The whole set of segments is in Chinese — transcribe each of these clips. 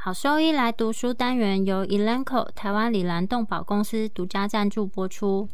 好兽医来读书单元由 Elanco 台湾里兰动保公司独家赞助播出。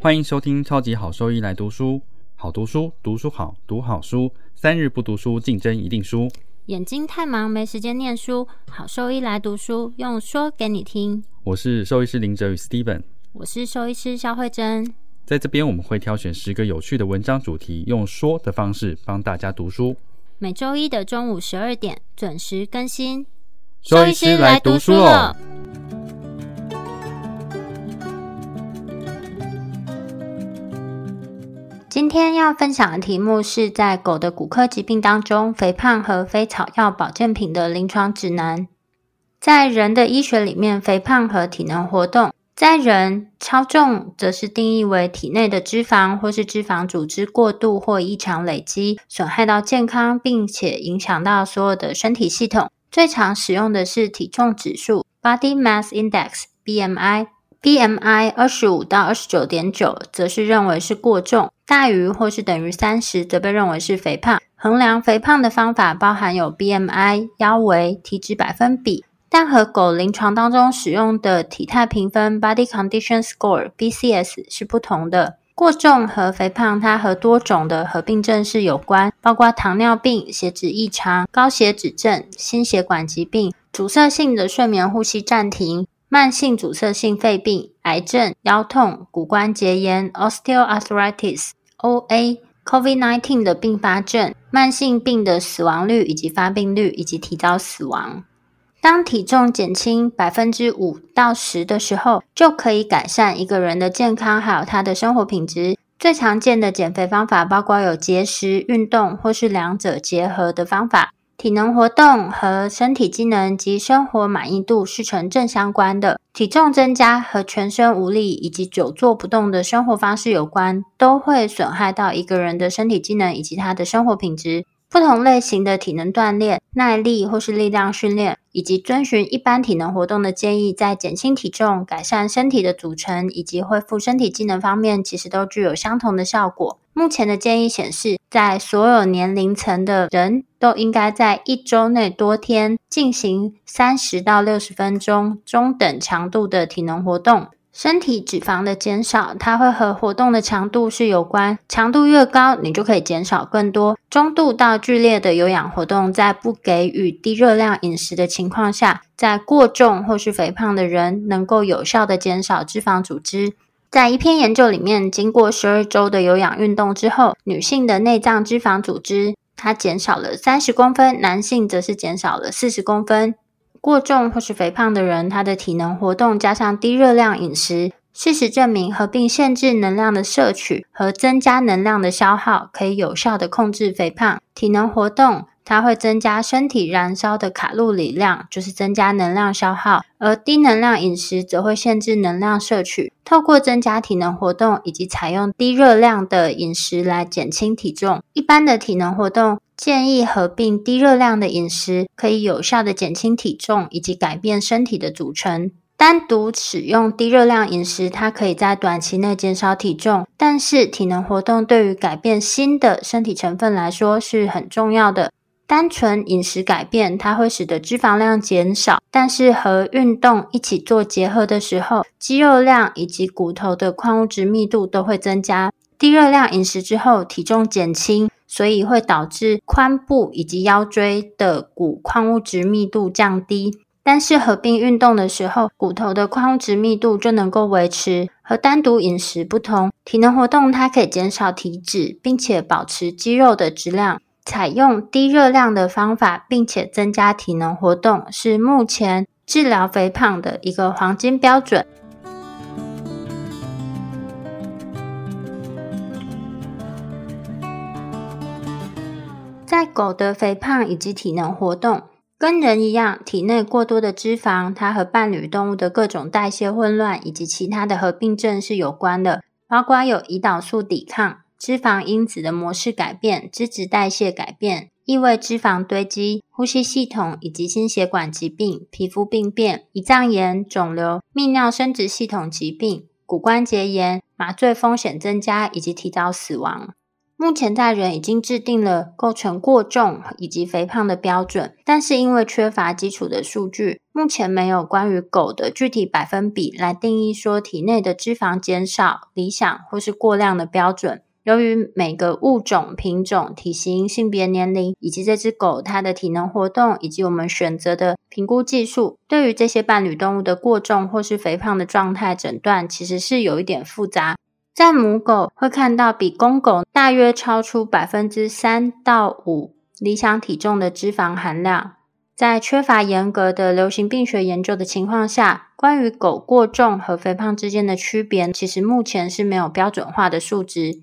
欢迎收听超级好兽医来读书，好读书，读书好，读好书，三日不读书，竞争一定输。眼睛太忙没时间念书，好兽医来读书，用说给你听。我是兽医师林哲宇 Steven，我是兽医师肖慧珍。在这边我们会挑选十个有趣的文章主题，用说的方式帮大家读书。每周一的中午十二点准时更新。兽医师来读书了。今天要分享的题目是在狗的骨科疾病当中，肥胖和非草药保健品的临床指南。在人的医学里面，肥胖和体能活动，在人超重则是定义为体内的脂肪或是脂肪组织过度或异常累积，损害到健康，并且影响到所有的身体系统。最常使用的是体重指数 （Body Mass Index，BMI）。BMI 二十五到二十九点九，则是认为是过重；大于或是等于三十，则被认为是肥胖。衡量肥胖的方法包含有 BMI、腰围、体脂百分比，但和狗临床当中使用的体态评分 （Body Condition Score，BCS） 是不同的。过重和肥胖，它和多种的合并症是有关，包括糖尿病、血脂异常、高血脂症、心血管疾病、阻塞性的睡眠呼吸暂停。慢性阻塞性肺病、癌症、腰痛、骨关节炎 （osteoarthritis, OA）、COVID-19 的并发症、慢性病的死亡率以及发病率以及提早死亡。当体重减轻百分之五到十的时候，就可以改善一个人的健康，还有他的生活品质。最常见的减肥方法包括有节食、运动或是两者结合的方法。体能活动和身体机能及生活满意度是成正相关的。体重增加和全身无力以及久坐不动的生活方式有关，都会损害到一个人的身体机能以及他的生活品质。不同类型的体能锻炼、耐力或是力量训练，以及遵循一般体能活动的建议，在减轻体重、改善身体的组成以及恢复身体机能方面，其实都具有相同的效果。目前的建议显示，在所有年龄层的人都应该在一周内多天进行三十到六十分钟中等强度的体能活动。身体脂肪的减少，它会和活动的强度是有关。强度越高，你就可以减少更多。中度到剧烈的有氧活动，在不给予低热量饮食的情况下，在过重或是肥胖的人，能够有效的减少脂肪组织。在一篇研究里面，经过十二周的有氧运动之后，女性的内脏脂肪组织它减少了三十公分，男性则是减少了四十公分。过重或是肥胖的人，他的体能活动加上低热量饮食，事实证明合并限制能量的摄取和增加能量的消耗，可以有效的控制肥胖。体能活动它会增加身体燃烧的卡路里量，就是增加能量消耗；而低能量饮食则会限制能量摄取。透过增加体能活动以及采用低热量的饮食来减轻体重。一般的体能活动。建议合并低热量的饮食，可以有效的减轻体重以及改变身体的组成。单独使用低热量饮食，它可以在短期内减少体重，但是体能活动对于改变新的身体成分来说是很重要的。单纯饮食改变，它会使得脂肪量减少，但是和运动一起做结合的时候，肌肉量以及骨头的矿物质密度都会增加。低热量饮食之后，体重减轻。所以会导致髋部以及腰椎的骨矿物质密度降低，但是合并运动的时候，骨头的矿物质密度就能够维持。和单独饮食不同，体能活动它可以减少体脂，并且保持肌肉的质量。采用低热量的方法，并且增加体能活动，是目前治疗肥胖的一个黄金标准。在狗的肥胖以及体能活动，跟人一样，体内过多的脂肪，它和伴侣动物的各种代谢混乱以及其他的合并症是有关的，包括有胰岛素抵抗、脂肪因子的模式改变、脂质代谢改变、异位脂肪堆积、呼吸系统以及心血管疾病、皮肤病变、胰脏炎、肿瘤、泌尿生殖系统疾病、骨关节炎、麻醉风险增加以及提早死亡。目前在人已经制定了构成过重以及肥胖的标准，但是因为缺乏基础的数据，目前没有关于狗的具体百分比来定义说体内的脂肪减少理想或是过量的标准。由于每个物种、品种、体型、性别、年龄以及这只狗它的体能活动以及我们选择的评估技术，对于这些伴侣动物的过重或是肥胖的状态诊断，其实是有一点复杂。在母狗会看到比公狗大约超出百分之三到五理想体重的脂肪含量。在缺乏严格的流行病学研究的情况下，关于狗过重和肥胖之间的区别，其实目前是没有标准化的数值。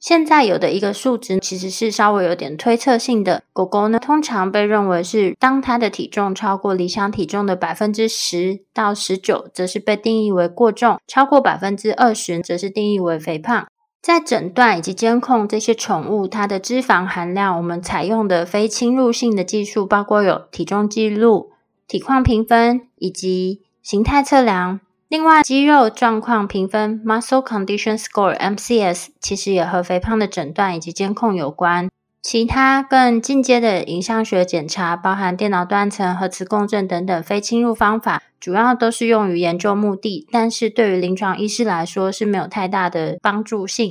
现在有的一个数值其实是稍微有点推测性的。狗狗呢，通常被认为是当它的体重超过理想体重的百分之十到十九，则是被定义为过重；超过百分之二十，则是定义为肥胖。在诊断以及监控这些宠物它的脂肪含量，我们采用的非侵入性的技术，包括有体重记录、体况评分以及形态测量。另外，肌肉状况评分 （Muscle Condition Score，MCS） 其实也和肥胖的诊断以及监控有关。其他更进阶的影像学检查，包含电脑断层、核磁共振等等非侵入方法，主要都是用于研究目的，但是对于临床医师来说是没有太大的帮助性。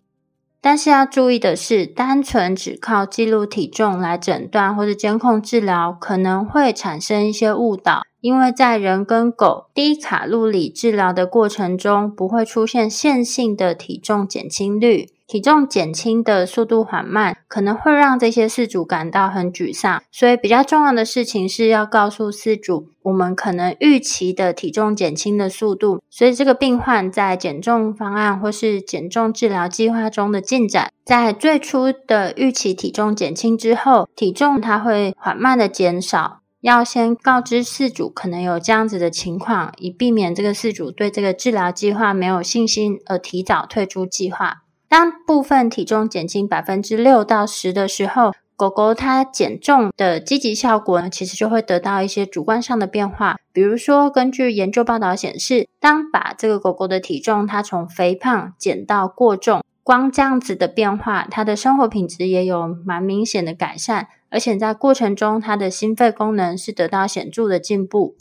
但是要注意的是，单纯只靠记录体重来诊断或者监控治疗，可能会产生一些误导。因为在人跟狗低卡路里治疗的过程中，不会出现线性的体重减轻率，体重减轻的速度缓慢，可能会让这些饲主感到很沮丧。所以比较重要的事情是要告诉饲主，我们可能预期的体重减轻的速度。所以这个病患在减重方案或是减重治疗计划中的进展，在最初的预期体重减轻之后，体重它会缓慢的减少。要先告知饲主可能有这样子的情况，以避免这个饲主对这个治疗计划没有信心而提早退出计划。当部分体重减轻百分之六到十的时候，狗狗它减重的积极效果呢，其实就会得到一些主观上的变化。比如说，根据研究报道显示，当把这个狗狗的体重它从肥胖减到过重，光这样子的变化，它的生活品质也有蛮明显的改善。而且在过程中，它的心肺功能是得到显著的进步。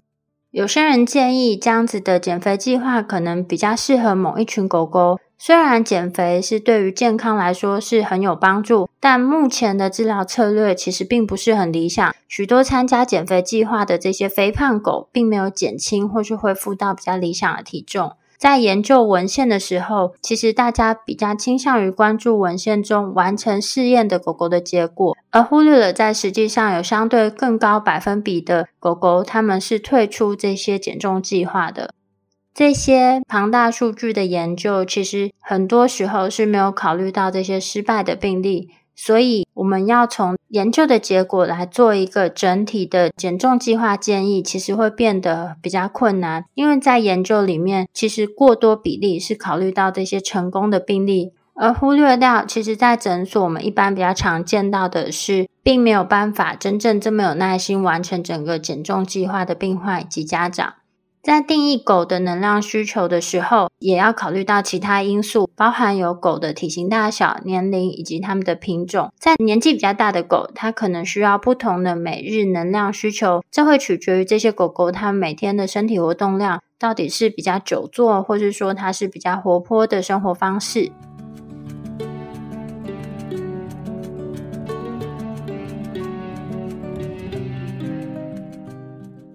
有些人建议这样子的减肥计划可能比较适合某一群狗狗。虽然减肥是对于健康来说是很有帮助，但目前的治疗策略其实并不是很理想。许多参加减肥计划的这些肥胖狗，并没有减轻或是恢复到比较理想的体重。在研究文献的时候，其实大家比较倾向于关注文献中完成试验的狗狗的结果，而忽略了在实际上有相对更高百分比的狗狗，他们是退出这些减重计划的。这些庞大数据的研究，其实很多时候是没有考虑到这些失败的病例。所以我们要从研究的结果来做一个整体的减重计划建议，其实会变得比较困难，因为在研究里面，其实过多比例是考虑到这些成功的病例，而忽略掉，其实在诊所我们一般比较常见到的是，并没有办法真正这么有耐心完成整个减重计划的病患及家长。在定义狗的能量需求的时候，也要考虑到其他因素，包含有狗的体型大小、年龄以及它们的品种。在年纪比较大的狗，它可能需要不同的每日能量需求，这会取决于这些狗狗它每天的身体活动量到底是比较久坐，或是说它是比较活泼的生活方式。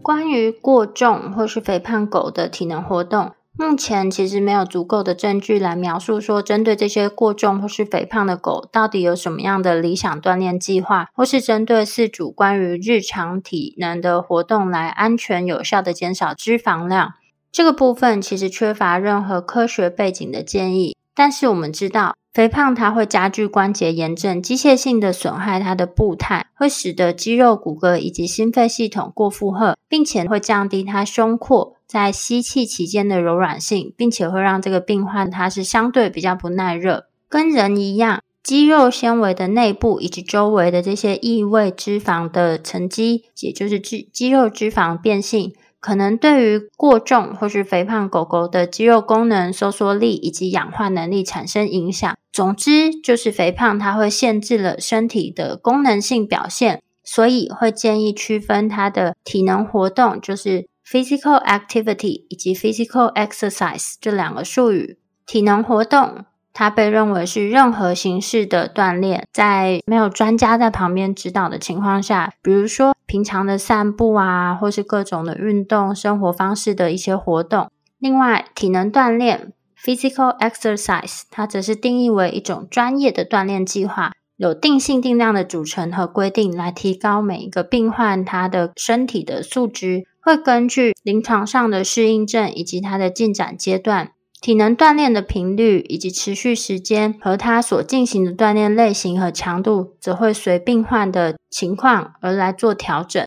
关于过重或是肥胖狗的体能活动，目前其实没有足够的证据来描述说，针对这些过重或是肥胖的狗，到底有什么样的理想锻炼计划，或是针对饲主关于日常体能的活动来安全有效的减少脂肪量。这个部分其实缺乏任何科学背景的建议。但是我们知道。肥胖它会加剧关节炎症，机械性的损害它的步态，会使得肌肉、骨骼以及心肺系统过负荷，并且会降低它胸廓在吸气期间的柔软性，并且会让这个病患它是相对比较不耐热。跟人一样，肌肉纤维的内部以及周围的这些异位脂肪的沉积，也就是肌肌肉脂肪变性。可能对于过重或是肥胖狗狗的肌肉功能、收缩力以及氧化能力产生影响。总之，就是肥胖它会限制了身体的功能性表现，所以会建议区分它的体能活动，就是 physical activity 以及 physical exercise 这两个术语。体能活动。它被认为是任何形式的锻炼，在没有专家在旁边指导的情况下，比如说平常的散步啊，或是各种的运动、生活方式的一些活动。另外，体能锻炼 （physical exercise） 它则是定义为一种专业的锻炼计划，有定性定量的组成和规定，来提高每一个病患他的身体的素质，会根据临床上的适应症以及它的进展阶段。体能锻炼的频率以及持续时间，和他所进行的锻炼类型和强度，则会随病患的情况而来做调整。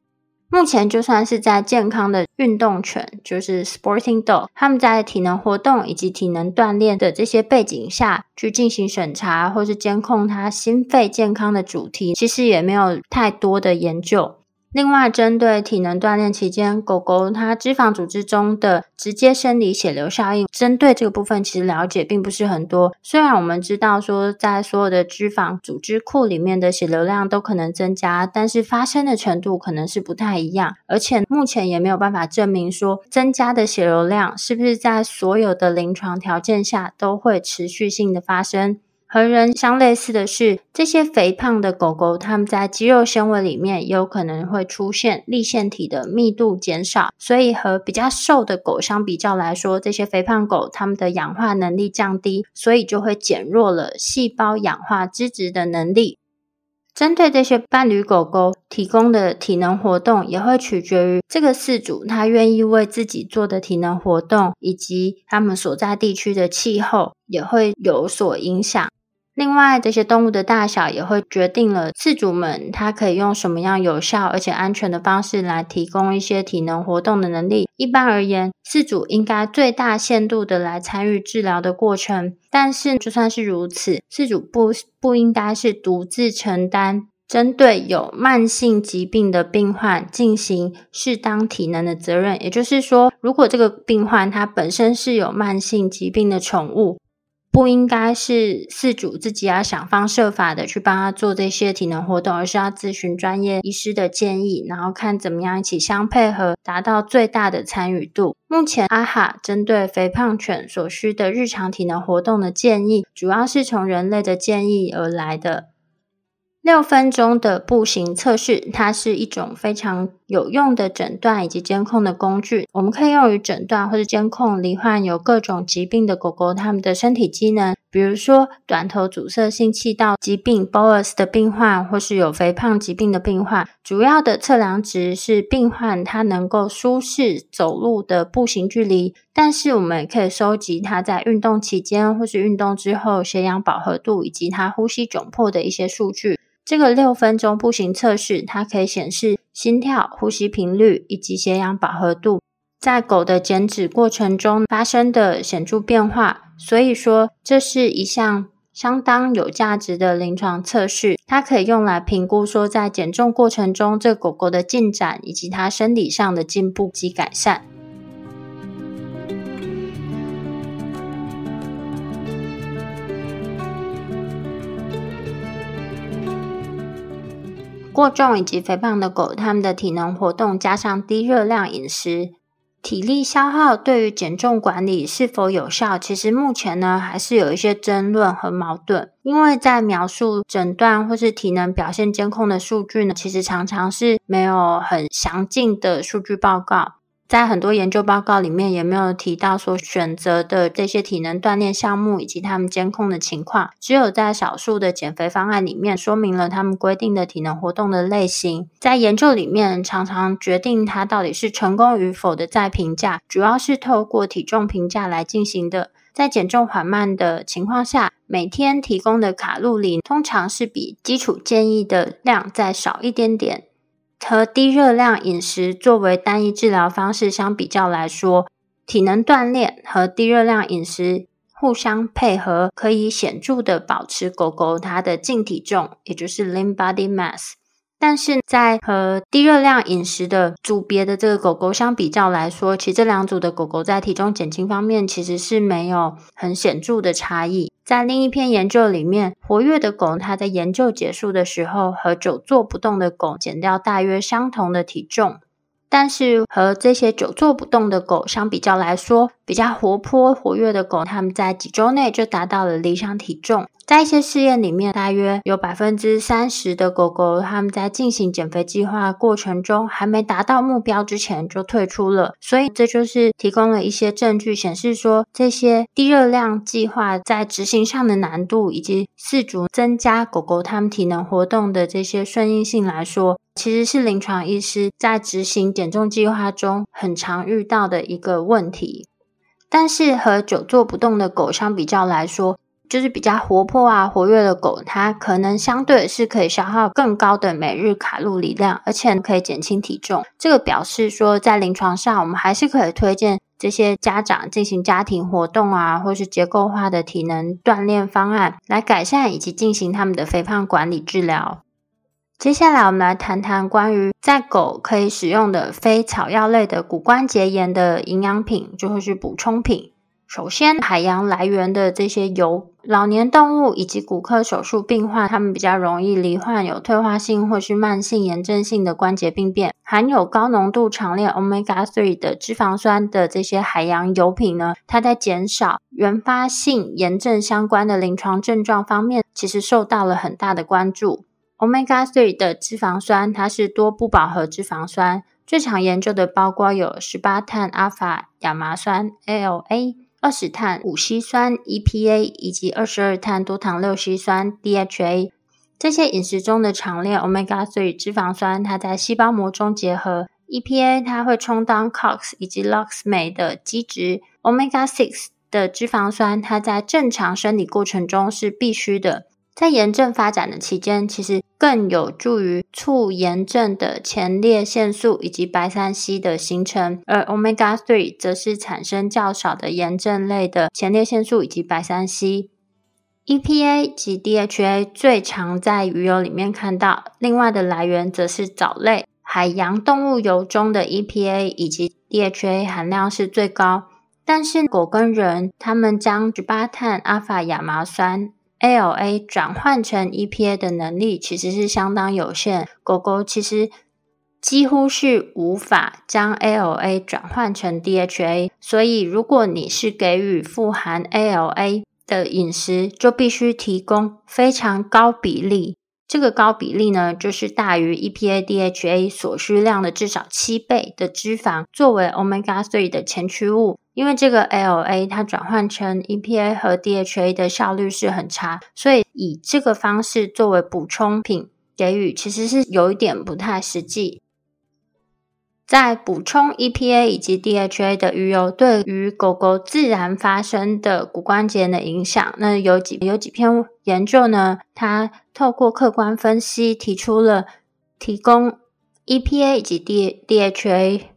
目前，就算是在健康的运动犬，就是 Sporting Dog，他们在体能活动以及体能锻炼的这些背景下去进行审查或是监控他心肺健康的主题，其实也没有太多的研究。另外，针对体能锻炼期间狗狗它脂肪组织中的直接生理血流效应，针对这个部分其实了解并不是很多。虽然我们知道说，在所有的脂肪组织库里面的血流量都可能增加，但是发生的程度可能是不太一样。而且目前也没有办法证明说，增加的血流量是不是在所有的临床条件下都会持续性的发生。和人相类似的是，这些肥胖的狗狗，它们在肌肉纤维里面有可能会出现立腺体的密度减少，所以和比较瘦的狗相比较来说，这些肥胖狗它们的氧化能力降低，所以就会减弱了细胞氧化脂质的能力。针对这些伴侣狗狗提供的体能活动，也会取决于这个饲主他愿意为自己做的体能活动，以及他们所在地区的气候也会有所影响。另外，这些动物的大小也会决定了饲主们他可以用什么样有效而且安全的方式来提供一些体能活动的能力。一般而言，饲主应该最大限度的来参与治疗的过程。但是，就算是如此，饲主不不应该是独自承担针对有慢性疾病的病患进行适当体能的责任。也就是说，如果这个病患他本身是有慢性疾病的宠物。不应该是饲主自己要想方设法的去帮他做这些体能活动，而是要咨询专业医师的建议，然后看怎么样一起相配合，达到最大的参与度。目前阿哈针对肥胖犬所需的日常体能活动的建议，主要是从人类的建议而来的。六分钟的步行测试，它是一种非常有用的诊断以及监控的工具。我们可以用于诊断或者监控罹患有各种疾病的狗狗它们的身体机能，比如说短头阻塞性气道疾病 （BOAS） 的病患，或是有肥胖疾病的病患。主要的测量值是病患它能够舒适走路的步行距离，但是我们也可以收集它在运动期间或是运动之后血氧饱和度以及它呼吸窘迫的一些数据。这个六分钟步行测试，它可以显示心跳、呼吸频率以及血氧饱和度在狗的减脂过程中发生的显著变化。所以说，这是一项相当有价值的临床测试，它可以用来评估说在减重过程中这狗狗的进展以及它生理上的进步及改善。过重以及肥胖的狗，它们的体能活动加上低热量饮食，体力消耗对于减重管理是否有效？其实目前呢，还是有一些争论和矛盾。因为在描述诊断或是体能表现监控的数据呢，其实常常是没有很详尽的数据报告。在很多研究报告里面，也没有提到所选择的这些体能锻炼项目以及他们监控的情况。只有在少数的减肥方案里面，说明了他们规定的体能活动的类型。在研究里面，常常决定它到底是成功与否的再评价，主要是透过体重评价来进行的。在减重缓慢的情况下，每天提供的卡路里通常是比基础建议的量再少一点点。和低热量饮食作为单一治疗方式相比较来说，体能锻炼和低热量饮食互相配合，可以显著的保持狗狗它的净体重，也就是 lean body mass。但是在和低热量饮食的组别的这个狗狗相比较来说，其实这两组的狗狗在体重减轻方面其实是没有很显著的差异。在另一篇研究里面，活跃的狗它在研究结束的时候和久坐不动的狗减掉大约相同的体重。但是和这些久坐不动的狗相比较来说，比较活泼活跃的狗，它们在几周内就达到了理想体重。在一些试验里面，大约有百分之三十的狗狗，它们在进行减肥计划过程中，还没达到目标之前就退出了。所以这就是提供了一些证据，显示说这些低热量计划在执行上的难度，以及四足增加狗狗它们体能活动的这些顺应性来说。其实是临床医师在执行减重计划中很常遇到的一个问题，但是和久坐不动的狗相比较来说，就是比较活泼啊、活跃的狗，它可能相对是可以消耗更高的每日卡路里量，而且可以减轻体重。这个表示说，在临床上，我们还是可以推荐这些家长进行家庭活动啊，或是结构化的体能锻炼方案，来改善以及进行他们的肥胖管理治疗。接下来，我们来谈谈关于在狗可以使用的非草药类的骨关节炎的营养品，就会是补充品。首先，海洋来源的这些油，老年动物以及骨科手术病患，他们比较容易罹患有退化性或是慢性炎症性的关节病变。含有高浓度长链 omega three 的脂肪酸的这些海洋油品呢，它在减少原发性炎症相关的临床症状方面，其实受到了很大的关注。Omega three 的脂肪酸，它是多不饱和脂肪酸，最常研究的包括有十八碳阿法亚麻酸 ALA、二十碳五烯酸 EPA 以及二十二碳多糖六烯酸 DHA。这些饮食中的长链 Omega three 脂肪酸，它在细胞膜中结合 EPA，它会充当 COX 以及 LOX 酶的基质。Omega six 的脂肪酸，它在正常生理过程中是必须的。在炎症发展的期间，其实更有助于促炎症的前列腺素以及白三烯的形成，而 omega three 则是产生较少的炎症类的前列腺素以及白三烯。EPA 及 DHA 最常在鱼油里面看到，另外的来源则是藻类、海洋动物油中的 EPA 以及 DHA 含量是最高，但是狗跟人，他们将十八碳阿法亚麻酸。ALA 转换成 EPA 的能力其实是相当有限，狗狗其实几乎是无法将 ALA 转换成 DHA，所以如果你是给予富含 ALA 的饮食，就必须提供非常高比例。这个高比例呢，就是大于 EPA DHA 所需量的至少七倍的脂肪，作为 Omega three 的前驱物。因为这个 LA 它转换成 EPA 和 DHA 的效率是很差，所以以这个方式作为补充品给予，其实是有一点不太实际。在补充 EPA 以及 DHA 的鱼油对于狗狗自然发生的骨关节的影响，那有几有几篇研究呢？它透过客观分析提出了提供 EPA 以及 D DHA。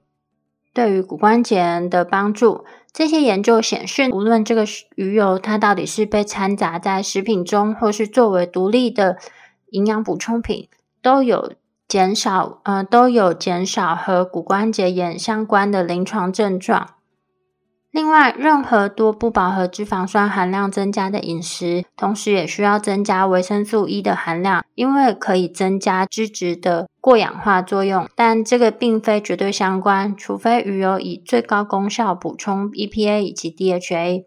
对于骨关节的帮助，这些研究显示，无论这个鱼油它到底是被掺杂在食品中，或是作为独立的营养补充品，都有减少，呃，都有减少和骨关节炎相关的临床症状。另外，任何多不饱和脂肪酸含量增加的饮食，同时也需要增加维生素 E 的含量，因为可以增加脂质的过氧化作用。但这个并非绝对相关，除非鱼油以最高功效补充 EPA 以及 DHA。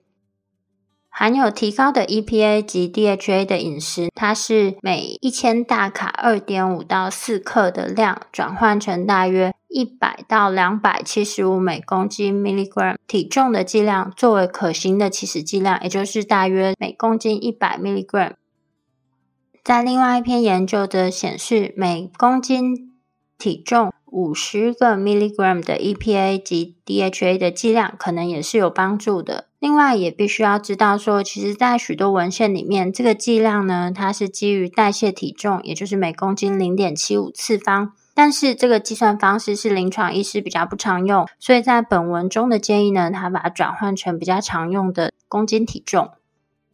含有提高的 EPA 及 DHA 的饮食，它是每一千大卡二点五到四克的量，转换成大约一百到两百七十五每公斤 milligram 体重的剂量，作为可行的起始剂量，也就是大约每公斤一百 milligram。在另外一篇研究则显示，每公斤体重五十个 milligram 的 EPA 及 DHA 的剂量，可能也是有帮助的。另外，也必须要知道说，其实，在许多文献里面，这个剂量呢，它是基于代谢体重，也就是每公斤零点七五次方。但是，这个计算方式是临床医师比较不常用，所以在本文中的建议呢，它把它转换成比较常用的公斤体重。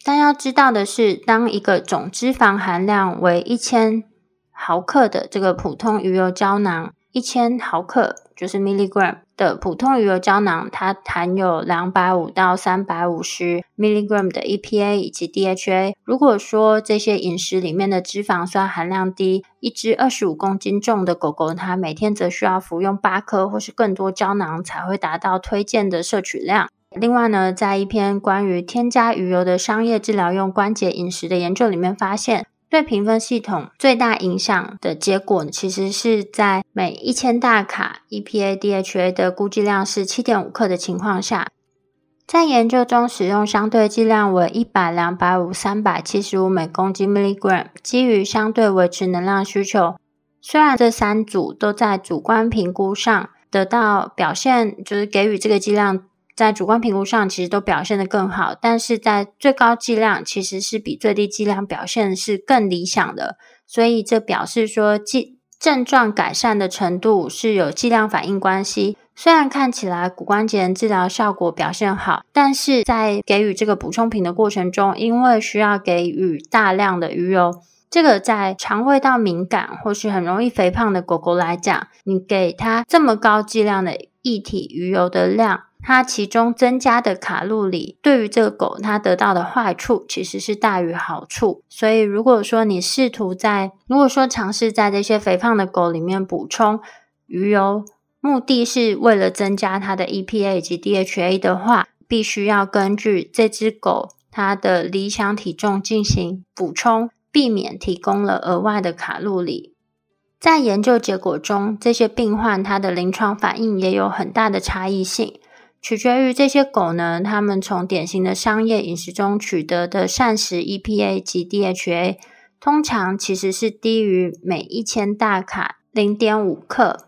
但要知道的是，当一个总脂肪含量为一千毫克的这个普通鱼油胶囊，一千毫克就是 milligram 的普通鱼油胶囊，它含有两百五到三百五十 milligram 的 EPA 以及 DHA。如果说这些饮食里面的脂肪酸含量低，一只二十五公斤重的狗狗，它每天则需要服用八颗或是更多胶囊才会达到推荐的摄取量。另外呢，在一篇关于添加鱼油的商业治疗用关节饮食的研究里面发现。对评分系统最大影响的结果，其实是在每一千大卡 EPA DHA 的估计量是七点五克的情况下，在研究中使用相对剂量为一百、两百五、三百七十五每公斤 milligram，基于相对维持能量需求。虽然这三组都在主观评估上得到表现，就是给予这个剂量。在主观评估上，其实都表现得更好，但是在最高剂量其实是比最低剂量表现是更理想的，所以这表示说剂症状改善的程度是有剂量反应关系。虽然看起来骨关节治疗效果表现好，但是在给予这个补充品的过程中，因为需要给予大量的鱼油，这个在肠胃道敏感或是很容易肥胖的狗狗来讲，你给它这么高剂量的液体鱼油的量。它其中增加的卡路里，对于这个狗它得到的坏处其实是大于好处。所以，如果说你试图在，如果说尝试在这些肥胖的狗里面补充鱼油，目的是为了增加它的 EPA 以及 DHA 的话，必须要根据这只狗它的理想体重进行补充，避免提供了额外的卡路里。在研究结果中，这些病患它的临床反应也有很大的差异性。取决于这些狗呢，它们从典型的商业饮食中取得的膳食 EPA 及 DHA，通常其实是低于每一千大卡零点五克。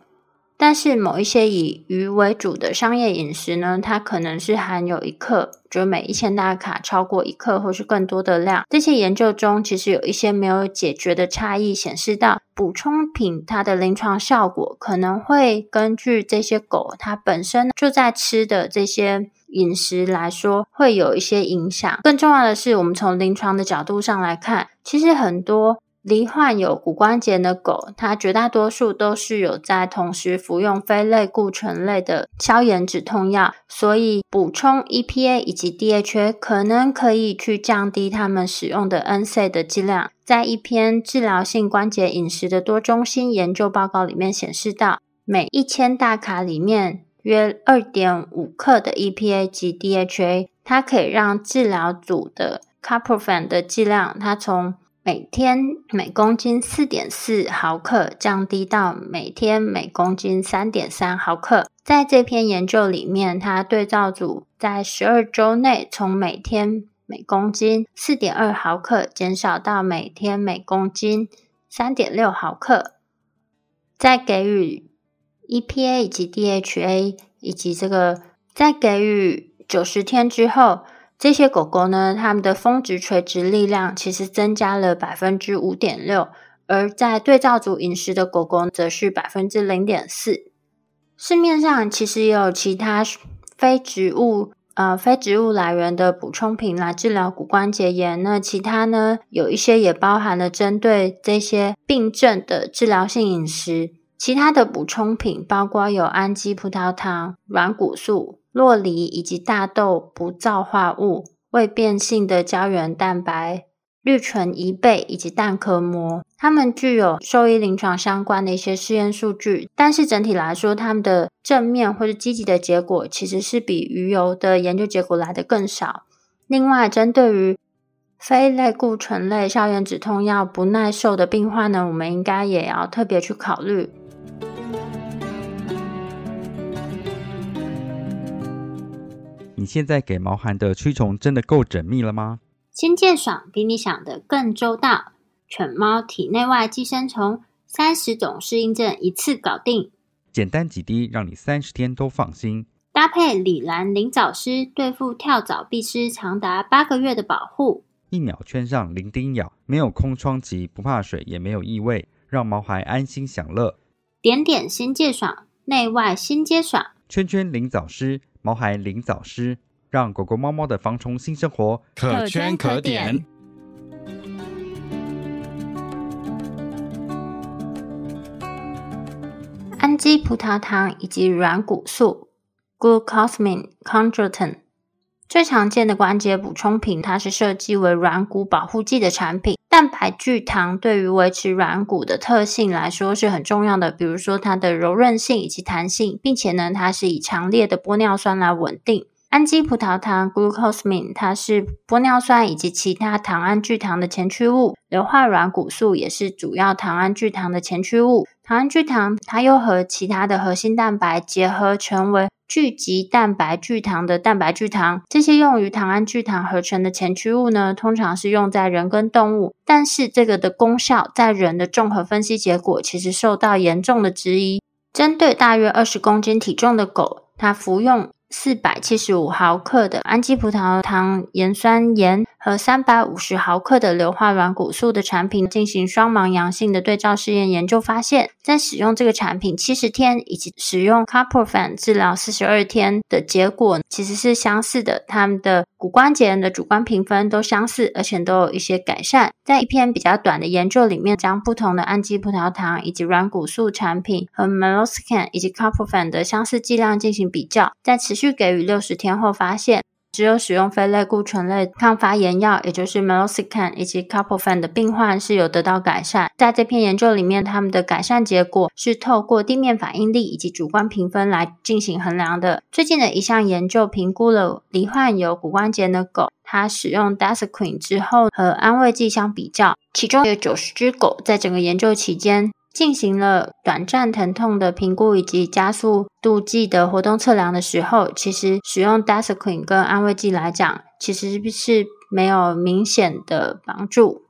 但是某一些以鱼为主的商业饮食呢，它可能是含有一克，就每一千大卡超过一克或是更多的量。这些研究中其实有一些没有解决的差异，显示到补充品它的临床效果可能会根据这些狗它本身就在吃的这些饮食来说会有一些影响。更重要的是，我们从临床的角度上来看，其实很多。罹患有骨关节的狗，它绝大多数都是有在同时服用非类固醇类的消炎止痛药，所以补充 EPA 以及 DHA 可能可以去降低他们使用的 NSA 的剂量。在一篇治疗性关节饮食的多中心研究报告里面显示到，每一千大卡里面约二点五克的 EPA 及 DHA，它可以让治疗组的 Carprofen 的剂量，它从每天每公斤四点四毫克降低到每天每公斤三点三毫克。在这篇研究里面，它对照组在十二周内从每天每公斤四点二毫克减少到每天每公斤三点六毫克。在给予 EPA 以及 DHA 以及这个在给予九十天之后。这些狗狗呢，它们的峰值垂直力量其实增加了百分之五点六，而在对照组饮食的狗狗则是百分之零点四。市面上其实也有其他非植物呃非植物来源的补充品来治疗骨关节炎。那其他呢，有一些也包含了针对这些病症的治疗性饮食。其他的补充品包括有氨基葡萄糖、软骨素。洛梨以及大豆不皂化物、未变性的胶原蛋白、氯醇一倍以及蛋壳膜，它们具有兽医临床相关的一些试验数据，但是整体来说，它们的正面或者积极的结果其实是比鱼油的研究结果来的更少。另外，针对于非类固醇类消炎止痛药不耐受的病患呢，我们应该也要特别去考虑。你现在给毛孩的驱虫真的够缜密了吗？新健爽比你想的更周到，犬猫体内外寄生虫三十种适应症一次搞定，简单几滴让你三十天都放心。搭配李兰灵藻湿，对付跳蚤必虱长达八个月的保护。一秒圈上零叮咬，没有空窗期，不怕水，也没有异味，让毛孩安心享乐。点点新界爽，内外新皆爽。圈圈灵藻湿。毛孩零早师，让狗狗猫猫的防虫新生活可圈可点。氨基葡萄糖以及软骨素 （glucosamine, c o n d r o t i n 最常见的关节补充品，它是设计为软骨保护剂的产品。蛋白聚糖对于维持软骨的特性来说是很重要的，比如说它的柔韧性以及弹性，并且呢，它是以强烈的玻尿酸来稳定。氨基葡萄糖 （glucosamine） 它是玻尿酸以及其他糖胺聚糖的前驱物，硫化软骨素也是主要糖胺聚糖的前驱物。糖胺聚糖它又和其他的核心蛋白结合成为聚集蛋白聚糖的蛋白聚糖。这些用于糖胺聚糖合成的前驱物呢，通常是用在人跟动物，但是这个的功效在人的综合分析结果其实受到严重的质疑。针对大约二十公斤体重的狗，它服用。四百七十五毫克的氨基葡萄糖盐酸盐和三百五十毫克的硫化软骨素的产品进行双盲阳性的对照试验研究，发现，在使用这个产品七十天以及使用 c a p r o f a n 治疗四十二天的结果其实是相似的，他们的骨关节炎的主观评分都相似，而且都有一些改善。在一篇比较短的研究里面，将不同的氨基葡萄糖以及软骨素产品和 Meloscan 以及 c a p r o f a n 的相似剂量进行比较，在持续给予六十天后，发现只有使用非类固醇类抗发炎药，也就是 Meloxicam 以及 c a p r o f a n 的病患是有得到改善。在这篇研究里面，他们的改善结果是透过地面反应力以及主观评分来进行衡量的。最近的一项研究评估了罹患有骨关节的狗，它使用 d a s q u i n 之后和安慰剂相比较，其中有九十只狗在整个研究期间。进行了短暂疼痛的评估以及加速度计的活动测量的时候，其实使用 d a s q u i n 跟安慰剂来讲，其实是没有明显的帮助。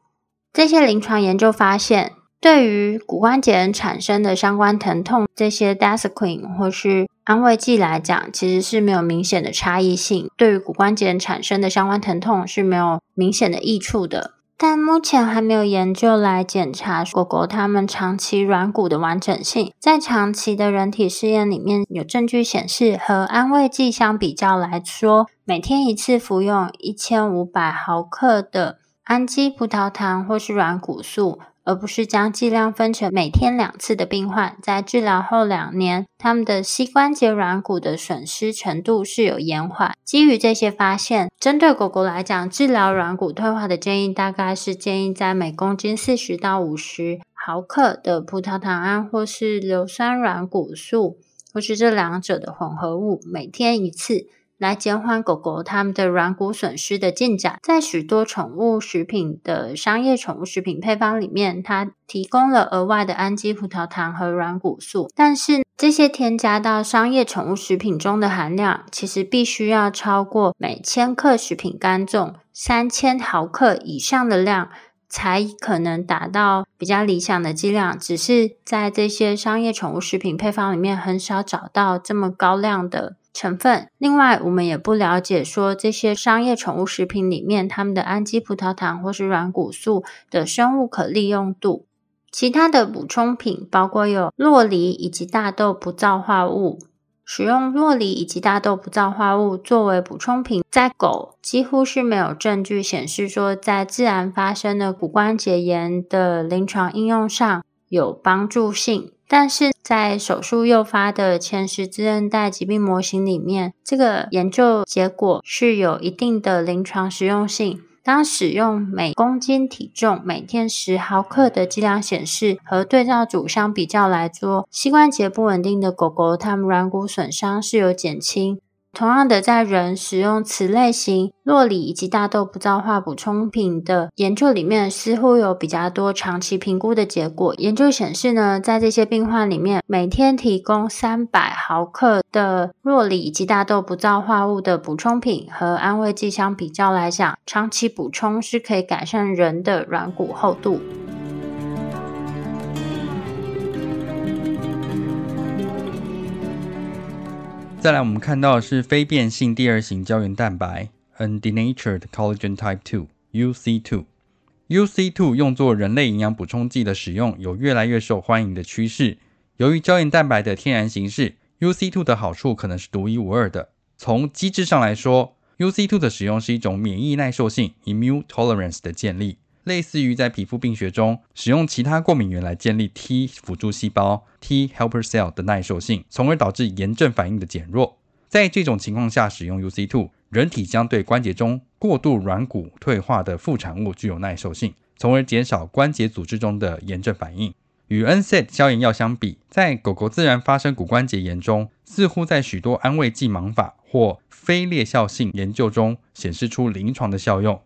这些临床研究发现，对于骨关节产生的相关疼痛，这些 d a s q u i n 或是安慰剂来讲，其实是没有明显的差异性。对于骨关节产生的相关疼痛是没有明显的益处的。但目前还没有研究来检查狗狗它们长期软骨的完整性。在长期的人体试验里面，有证据显示，和安慰剂相比较来说，每天一次服用一千五百毫克的氨基葡萄糖或是软骨素。而不是将剂量分成每天两次的病患，在治疗后两年，他们的膝关节软骨的损失程度是有延缓。基于这些发现，针对狗狗来讲，治疗软骨退化的建议大概是建议在每公斤四十到五十毫克的葡萄糖胺，或是硫酸软骨素，或是这两者的混合物，每天一次。来减缓狗狗它们的软骨损失的进展，在许多宠物食品的商业宠物食品配方里面，它提供了额外的氨基葡萄糖和软骨素，但是这些添加到商业宠物食品中的含量，其实必须要超过每千克食品干重三千毫克以上的量，才可能达到比较理想的剂量。只是在这些商业宠物食品配方里面，很少找到这么高量的。成分。另外，我们也不了解说这些商业宠物食品里面，它们的氨基葡萄糖或是软骨素的生物可利用度。其他的补充品包括有洛梨以及大豆不皂化物。使用洛梨以及大豆不皂化物作为补充品，在狗几乎是没有证据显示说在自然发生的骨关节炎的临床应用上有帮助性。但是在手术诱发的前十字韧带疾病模型里面，这个研究结果是有一定的临床实用性。当使用每公斤体重每天十毫克的剂量显示，和对照组相比较来说，膝关节不稳定的狗狗，它们软骨损伤是有减轻。同样的，在人使用此类型洛里以及大豆不皂化补充品的研究里面，似乎有比较多长期评估的结果。研究显示呢，在这些病患里面，每天提供三百毫克的洛里以及大豆不皂化物的补充品和安慰剂相比较来讲，长期补充是可以改善人的软骨厚度。再来，我们看到是非变性第二型胶原蛋白 （Undenatured Collagen Type two (UC2)。UC2 用作人类营养补充剂的使用有越来越受欢迎的趋势。由于胶原蛋白的天然形式，UC2 的好处可能是独一无二的。从机制上来说，UC2 的使用是一种免疫耐受性 （Immune Tolerance） 的建立。类似于在皮肤病学中使用其他过敏原来建立 T 辅助细胞 T helper cell 的耐受性，从而导致炎症反应的减弱。在这种情况下使用 UC2，人体将对关节中过度软骨退化的副产物具有耐受性，从而减少关节组织中的炎症反应。与 NSAID 消炎药相比，在狗狗自然发生骨关节炎中，似乎在许多安慰剂盲法或非裂效性研究中显示出临床的效用。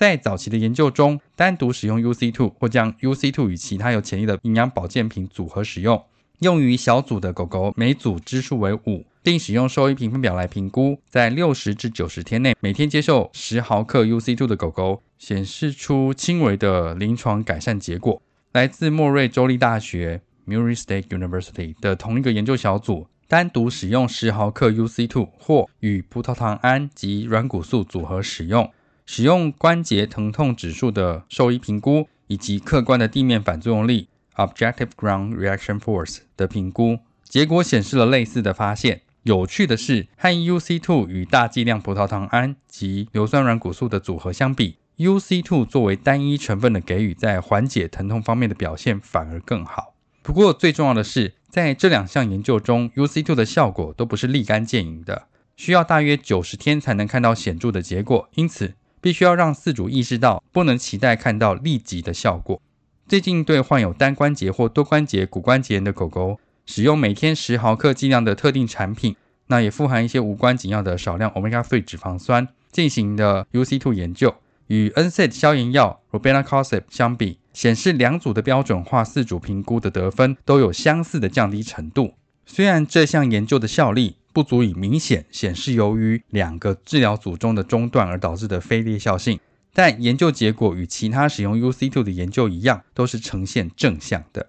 在早期的研究中，单独使用 UC2 或将 UC2 与其他有潜力的营养保健品组合使用，用于小组的狗狗每组支数为五，并使用兽医评分表来评估，在六十至九十天内每天接受十毫克 UC2 的狗狗显示出轻微的临床改善结果。来自莫瑞州立大学 （Murray State University） 的同一个研究小组，单独使用十毫克 UC2 或与葡萄糖胺及软骨素组合使用。使用关节疼痛指数的兽医评估，以及客观的地面反作用力 （Objective Ground Reaction Force） 的评估结果显示了类似的发现。有趣的是，和 UC2 与大剂量葡萄糖胺及硫酸软骨素的组合相比，UC2 作为单一成分的给予，在缓解疼痛方面的表现反而更好。不过，最重要的是，在这两项研究中，UC2 的效果都不是立竿见影的，需要大约九十天才能看到显著的结果。因此，必须要让饲主意识到，不能期待看到立即的效果。最近对患有单关节或多关节骨关节炎的狗狗，使用每天十毫克剂量的特定产品，那也富含一些无关紧要的少量 omega-3 脂肪酸进行的 UC2 研究，与 NSAID 消炎药 robenacoxib 相比，显示两组的标准化饲主评估的得分都有相似的降低程度。虽然这项研究的效力，不足以明显显示由于两个治疗组中的中断而导致的非裂效性，但研究结果与其他使用 UC2 的研究一样，都是呈现正向的。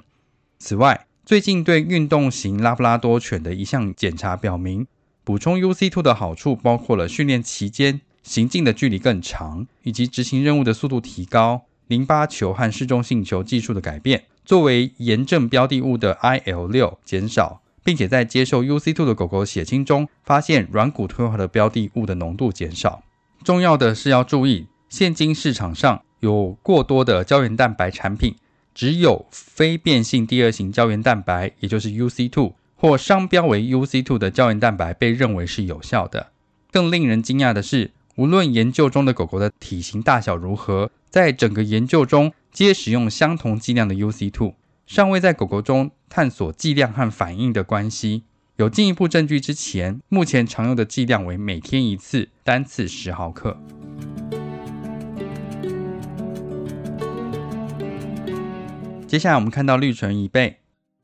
此外，最近对运动型拉布拉多犬的一项检查表明，补充 UC2 的好处包括了训练期间行进的距离更长，以及执行任务的速度提高、淋巴球和嗜中性球技术的改变。作为炎症标的物的 IL6 减少。并且在接受 UC2 的狗狗血清中，发现软骨退化的标的物的浓度减少。重要的是要注意，现今市场上有过多的胶原蛋白产品，只有非变性第二型胶原蛋白，也就是 UC2 或商标为 UC2 的胶原蛋白被认为是有效的。更令人惊讶的是，无论研究中的狗狗的体型大小如何，在整个研究中皆使用相同剂量的 UC2。尚未在狗狗中探索剂量和反应的关系。有进一步证据之前，目前常用的剂量为每天一次，单次十毫克。接下来我们看到绿唇贻贝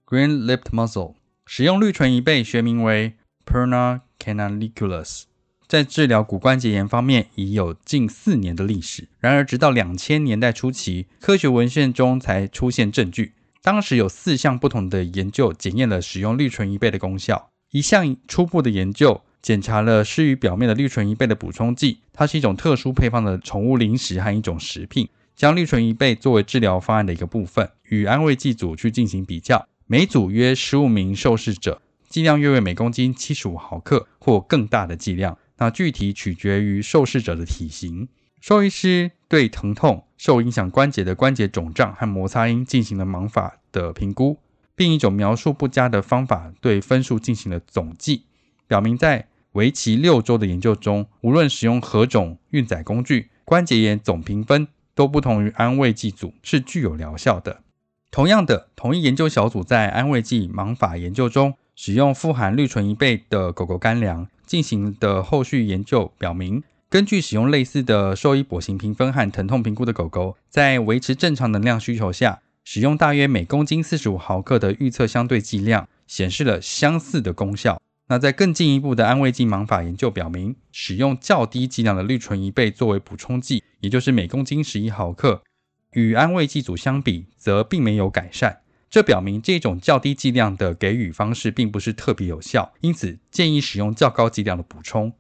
（Green-lipped mussel），使用绿唇贻贝学名为 Perna canaliculus，在治疗骨关节炎方面已有近四年的历史。然而，直到两千年代初期，科学文献中才出现证据。当时有四项不同的研究检验了使用绿醇贻贝的功效。一项初步的研究检查了施于表面的绿醇贻贝的补充剂，它是一种特殊配方的宠物零食和一种食品，将绿醇贻贝作为治疗方案的一个部分，与安慰剂组去进行比较。每组约十五名受试者，剂量约为每公斤七十五毫克或更大的剂量，那具体取决于受试者的体型。兽医师对疼痛、受影响关节的关节肿胀和摩擦音进行了盲法的评估，并一种描述不佳的方法对分数进行了总计，表明在为期六周的研究中，无论使用何种运载工具，关节炎总评分都不同于安慰剂组，是具有疗效的。同样的，同一研究小组在安慰剂盲法研究中，使用富含氯醇一倍的狗狗干粮进行的后续研究表明。根据使用类似的兽医跛行评分和疼痛评估的狗狗，在维持正常能量需求下，使用大约每公斤四十五毫克的预测相对剂量，显示了相似的功效。那在更进一步的安慰剂盲法研究表明，使用较低剂量的氯醇一倍作为补充剂，也就是每公斤十一毫克，与安慰剂组相比，则并没有改善。这表明这种较低剂量的给予方式并不是特别有效，因此建议使用较高剂量的补充。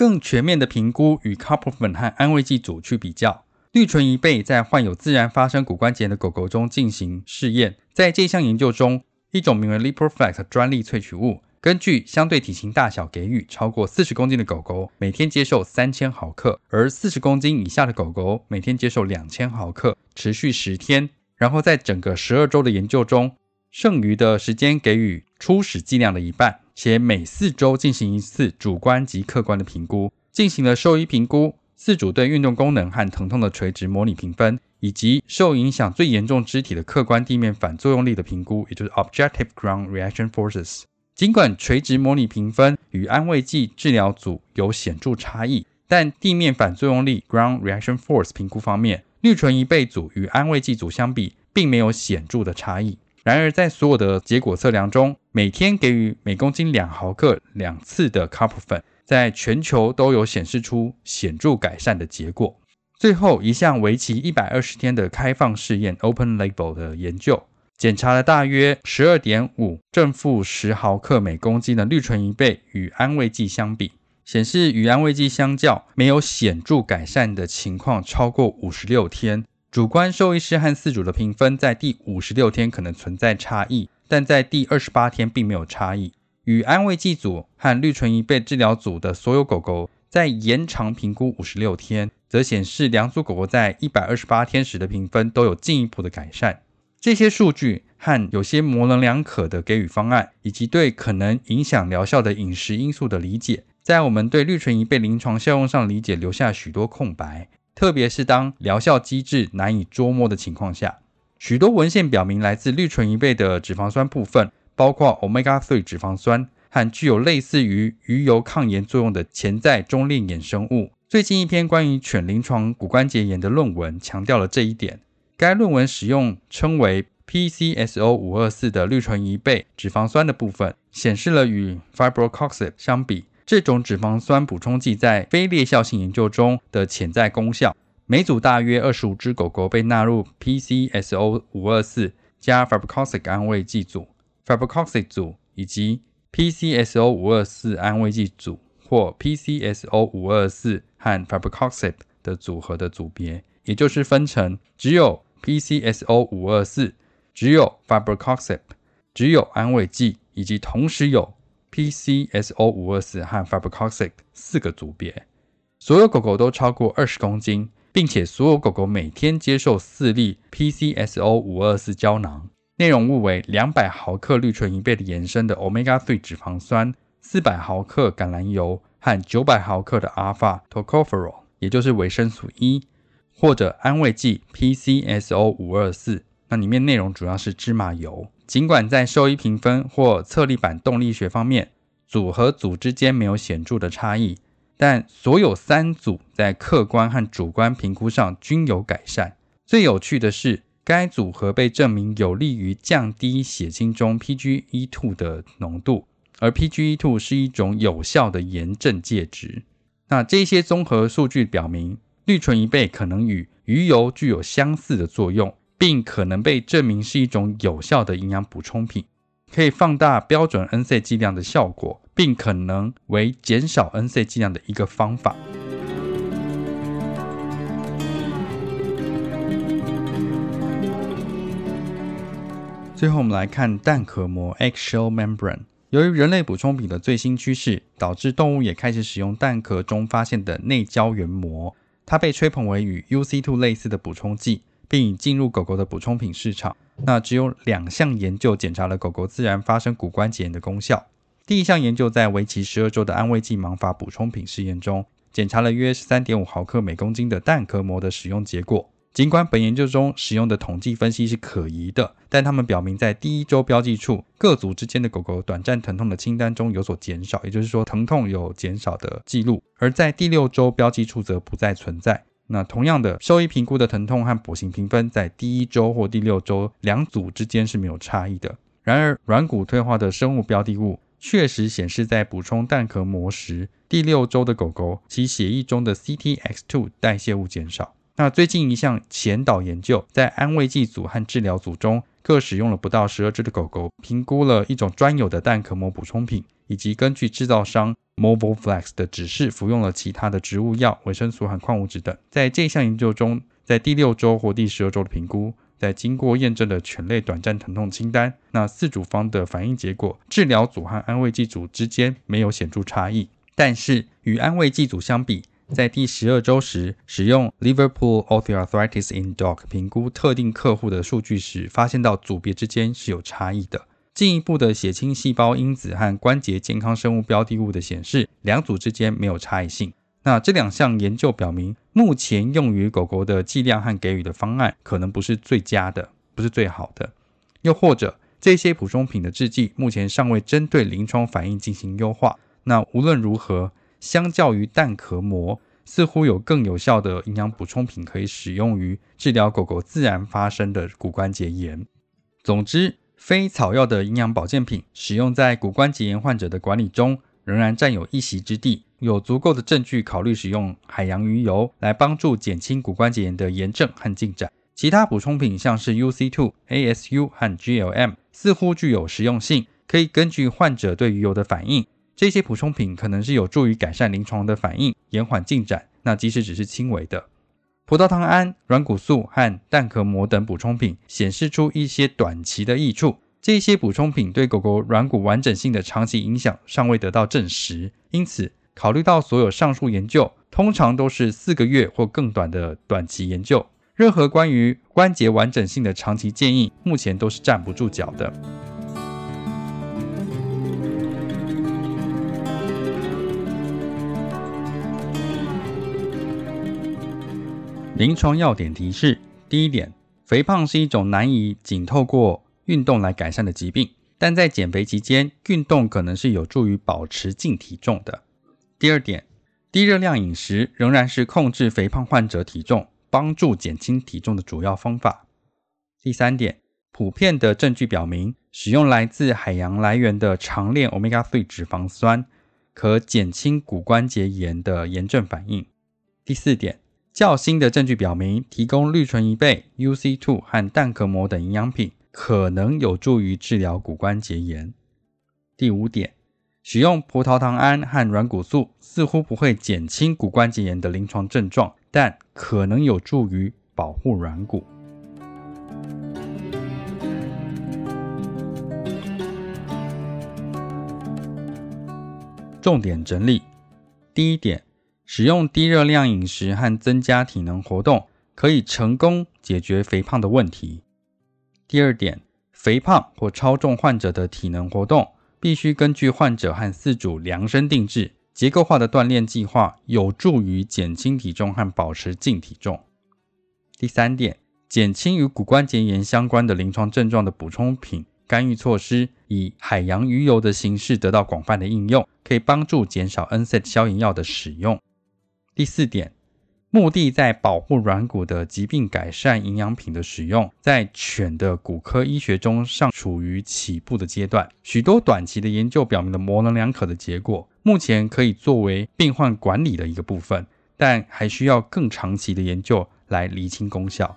更全面的评估与 c o p p e r 粉和安慰剂组去比较，氯醇贻贝在患有自然发生骨关节炎的狗狗中进行试验。在这项研究中，一种名为 Liproflex 专利萃取物根据相对体型大小给予，超过四十公斤的狗狗每天接受三千毫克，而四十公斤以下的狗狗每天接受两千毫克，持续十天。然后在整个十二周的研究中，剩余的时间给予初始剂量的一半，且每四周进行一次主观及客观的评估，进行了兽医评估。四组对运动功能和疼痛的垂直模拟评分，以及受影响最严重肢体的客观地面反作用力的评估，也就是 Objective Ground Reaction Forces。尽管垂直模拟评分与安慰剂治疗组有显著差异，但地面反作用力 Ground Reaction Force 评估方面，氯醇一倍组与安慰剂组相比，并没有显著的差异。然而，在所有的结果测量中，每天给予每公斤两毫克两次的 c a r p 粉。在全球都有显示出显著改善的结果。最后一项为期一百二十天的开放试验 （Open Label） 的研究，检查了大约十二点五正负十毫克每公斤的氯醇一倍与安慰剂相比，显示与安慰剂相较没有显著改善的情况超过五十六天。主观兽医师和饲主的评分在第五十六天可能存在差异，但在第二十八天并没有差异。与安慰剂组和氯醇一倍治疗组的所有狗狗在延长评估五十六天，则显示两组狗狗在一百二十八天时的评分都有进一步的改善。这些数据和有些模棱两可的给予方案，以及对可能影响疗效的饮食因素的理解，在我们对氯醇一倍临床效用上理解留下许多空白，特别是当疗效机制难以捉摸的情况下。许多文献表明，来自氯醇一倍的脂肪酸部分。包括 omega three 脂肪酸和具有类似于鱼油抗炎作用的潜在中链衍生物。最近一篇关于犬临床骨关节炎的论文强调了这一点。该论文使用称为 PCSO 五二四的氯醇一倍脂肪酸的部分，显示了与 fibrocoxib 相比，这种脂肪酸补充剂在非裂效性研究中的潜在功效。每组大约二十五只狗狗被纳入 PCSO 五二四加 fibrocoxib 安慰剂组。Fibrocoxib 组以及 PCSO 五二四安慰剂组，或 PCSO 五二四和 Fibrocoxib 的组合的组别，也就是分成只有 PCSO 五二四、只有 Fibrocoxib、只有安慰剂，以及同时有 PCSO 五二四和 Fibrocoxic 四个组别。所有狗狗都超过二十公斤，并且所有狗狗每天接受四粒 PCSO 五二四胶囊。内容物为两百毫克氯醇一倍的延伸的 omega three 脂肪酸，四百毫克橄榄油和九百毫克的 alpha tocopherol，也就是维生素 E，或者安慰剂 PCSO 五二四。那里面内容主要是芝麻油。尽管在兽医评分或侧立板动力学方面，组和组之间没有显著的差异，但所有三组在客观和主观评估上均有改善。最有趣的是。该组合被证明有利于降低血清中 PGE2 的浓度，而 PGE2 是一种有效的炎症介质。那这些综合数据表明，氯醇一倍可能与鱼油具有相似的作用，并可能被证明是一种有效的营养补充品，可以放大标准 NC 剂量的效果，并可能为减少 NC 剂量的一个方法。最后，我们来看蛋壳膜 （eggshell membrane）。由于人类补充品的最新趋势，导致动物也开始使用蛋壳中发现的内胶原膜。它被吹捧为与 UC2 类似的补充剂，并已进入狗狗的补充品市场。那只有两项研究检查了狗狗自然发生骨关节炎的功效。第一项研究在为期十二周的安慰剂盲法补充品试验中，检查了约十三点五毫克每公斤的蛋壳膜的使用结果。尽管本研究中使用的统计分析是可疑的，但他们表明在第一周标记处各组之间的狗狗短暂疼痛的清单中有所减少，也就是说疼痛有减少的记录；而在第六周标记处则不再存在。那同样的，兽医评估的疼痛和跛行评分在第一周或第六周两组之间是没有差异的。然而，软骨退化的生物标的物确实显示，在补充蛋壳膜时，第六周的狗狗其血液中的 CTX2 代谢物减少。那最近一项前导研究，在安慰剂组和治疗组中各使用了不到十二只的狗狗，评估了一种专有的蛋壳膜补充品，以及根据制造商 Mobile Flex 的指示服用了其他的植物药、维生素和矿物质等。在这项研究中，在第六周或第十二周的评估，在经过验证的犬类短暂疼痛清单，那四组方的反应结果，治疗组和安慰剂组之间没有显著差异。但是与安慰剂组相比，在第十二周时使用 Liverpool Osteoarthritis in Dog 评估特定客户的数据时，发现到组别之间是有差异的。进一步的血清细胞因子和关节健康生物标的物的显示，两组之间没有差异性。那这两项研究表明，目前用于狗狗的剂量和给予的方案可能不是最佳的，不是最好的。又或者，这些补充品的制剂目前尚未针对临床反应进行优化。那无论如何，相较于蛋壳膜，似乎有更有效的营养补充品可以使用于治疗狗狗自然发生的骨关节炎。总之，非草药的营养保健品使用在骨关节炎患者的管理中，仍然占有一席之地。有足够的证据考虑使用海洋鱼油来帮助减轻骨关节炎的炎症和进展。其他补充品像是 UC2、ASU 和 GLM 似乎具有实用性，可以根据患者对鱼油的反应，这些补充品可能是有助于改善临床的反应，延缓进展。那即使只是轻微的，葡萄糖胺、软骨素和蛋壳膜等补充品显示出一些短期的益处。这些补充品对狗狗软骨完整性的长期影响尚未得到证实，因此。考虑到所有上述研究通常都是四个月或更短的短期研究，任何关于关节完整性的长期建议目前都是站不住脚的。临床要点提示：第一点，肥胖是一种难以仅透过运动来改善的疾病，但在减肥期间，运动可能是有助于保持净体重的。第二点，低热量饮食仍然是控制肥胖患者体重、帮助减轻体重的主要方法。第三点，普遍的证据表明，使用来自海洋来源的长链 omega-3 脂肪酸可减轻骨关节炎的炎症反应。第四点，较新的证据表明，提供氯醇一倍、UC2 和蛋壳膜等营养品可能有助于治疗骨关节炎。第五点。使用葡萄糖胺和软骨素似乎不会减轻骨关节炎的临床症状，但可能有助于保护软骨。重点整理：第一点，使用低热量饮食和增加体能活动可以成功解决肥胖的问题。第二点，肥胖或超重患者的体能活动。必须根据患者和饲主量身定制结构化的锻炼计划，有助于减轻体重和保持净体重。第三点，减轻与骨关节炎相关的临床症状的补充品干预措施，以海洋鱼油的形式得到广泛的应用，可以帮助减少 NSAID 消炎药的使用。第四点。目的在保护软骨的疾病改善营养品的使用，在犬的骨科医学中尚处于起步的阶段。许多短期的研究表明了模棱两可的结果，目前可以作为病患管理的一个部分，但还需要更长期的研究来厘清功效。